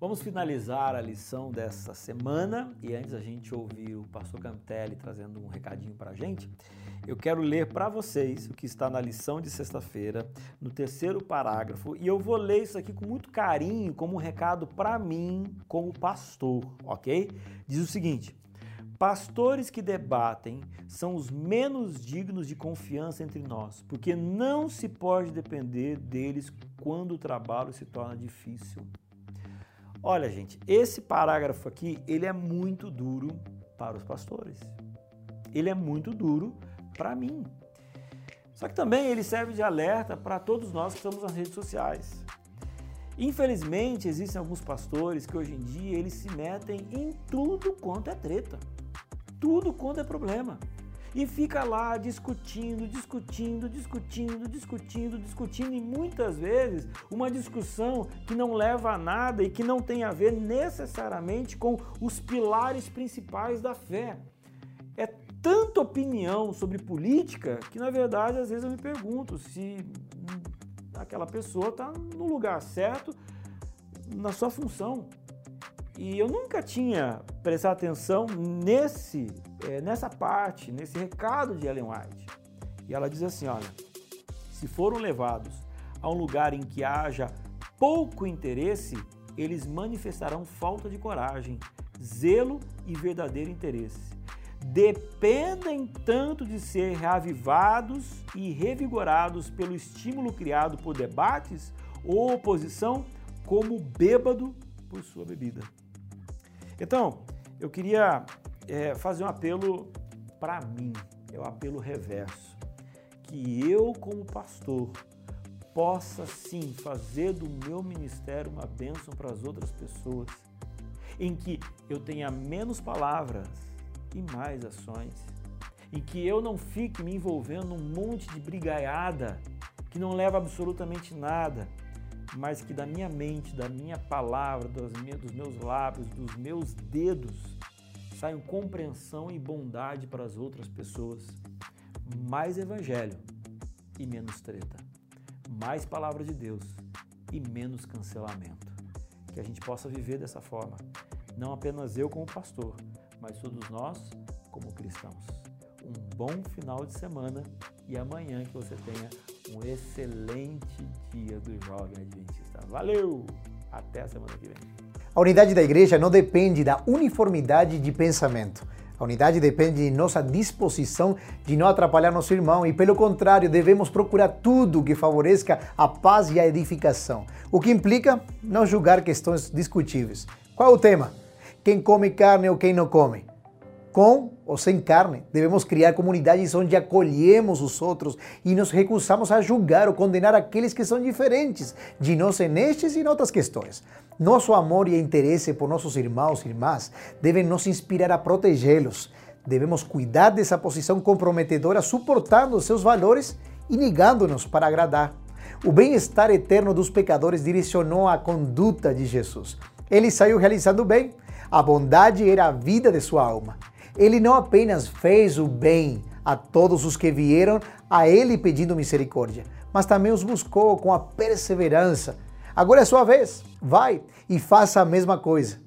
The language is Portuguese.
Vamos finalizar a lição dessa semana e antes a gente ouvir o pastor Cantelli trazendo um recadinho para a gente, eu quero ler para vocês o que está na lição de sexta-feira, no terceiro parágrafo, e eu vou ler isso aqui com muito carinho, como um recado para mim, como pastor, ok? Diz o seguinte: Pastores que debatem são os menos dignos de confiança entre nós, porque não se pode depender deles quando o trabalho se torna difícil. Olha, gente, esse parágrafo aqui, ele é muito duro para os pastores. Ele é muito duro para mim. Só que também ele serve de alerta para todos nós que estamos nas redes sociais. Infelizmente, existem alguns pastores que hoje em dia eles se metem em tudo quanto é treta. Tudo quanto é problema e fica lá discutindo, discutindo, discutindo, discutindo, discutindo e muitas vezes uma discussão que não leva a nada e que não tem a ver necessariamente com os pilares principais da fé. É tanta opinião sobre política que na verdade às vezes eu me pergunto se aquela pessoa está no lugar certo na sua função. E eu nunca tinha prestado atenção nesse, é, nessa parte, nesse recado de Ellen White. E ela diz assim: olha, se foram levados a um lugar em que haja pouco interesse, eles manifestarão falta de coragem, zelo e verdadeiro interesse. Dependem tanto de ser reavivados e revigorados pelo estímulo criado por debates ou oposição, como bêbado por sua bebida. Então, eu queria é, fazer um apelo para mim, é o um apelo reverso, que eu, como pastor, possa sim fazer do meu ministério uma bênção para as outras pessoas, em que eu tenha menos palavras e mais ações, em que eu não fique me envolvendo num monte de brigaiada que não leva absolutamente nada, mas que da minha mente, da minha palavra, dos meus lábios, dos meus dedos, saiam compreensão e bondade para as outras pessoas. Mais evangelho e menos treta. Mais palavra de Deus e menos cancelamento. Que a gente possa viver dessa forma. Não apenas eu como pastor, mas todos nós como cristãos. Um bom final de semana e amanhã que você tenha um excelente dia do Jovem Adventista. Valeu! Até a semana que vem. A unidade da igreja não depende da uniformidade de pensamento. A unidade depende de nossa disposição de não atrapalhar nosso irmão e, pelo contrário, devemos procurar tudo que favoreça a paz e a edificação, o que implica não julgar questões discutíveis. Qual é o tema? Quem come carne ou quem não come? Com ou sem carne. Devemos criar comunidades onde acolhemos os outros e nos recusamos a julgar ou condenar aqueles que são diferentes de nós nestes e em outras questões. Nosso amor e interesse por nossos irmãos e irmãs devem nos inspirar a protegê-los. Devemos cuidar dessa posição comprometedora, suportando seus valores e negando-nos para agradar. O bem-estar eterno dos pecadores direcionou a conduta de Jesus. Ele saiu realizando o bem. A bondade era a vida de sua alma. Ele não apenas fez o bem a todos os que vieram a ele pedindo misericórdia, mas também os buscou com a perseverança. Agora é sua vez, vai e faça a mesma coisa.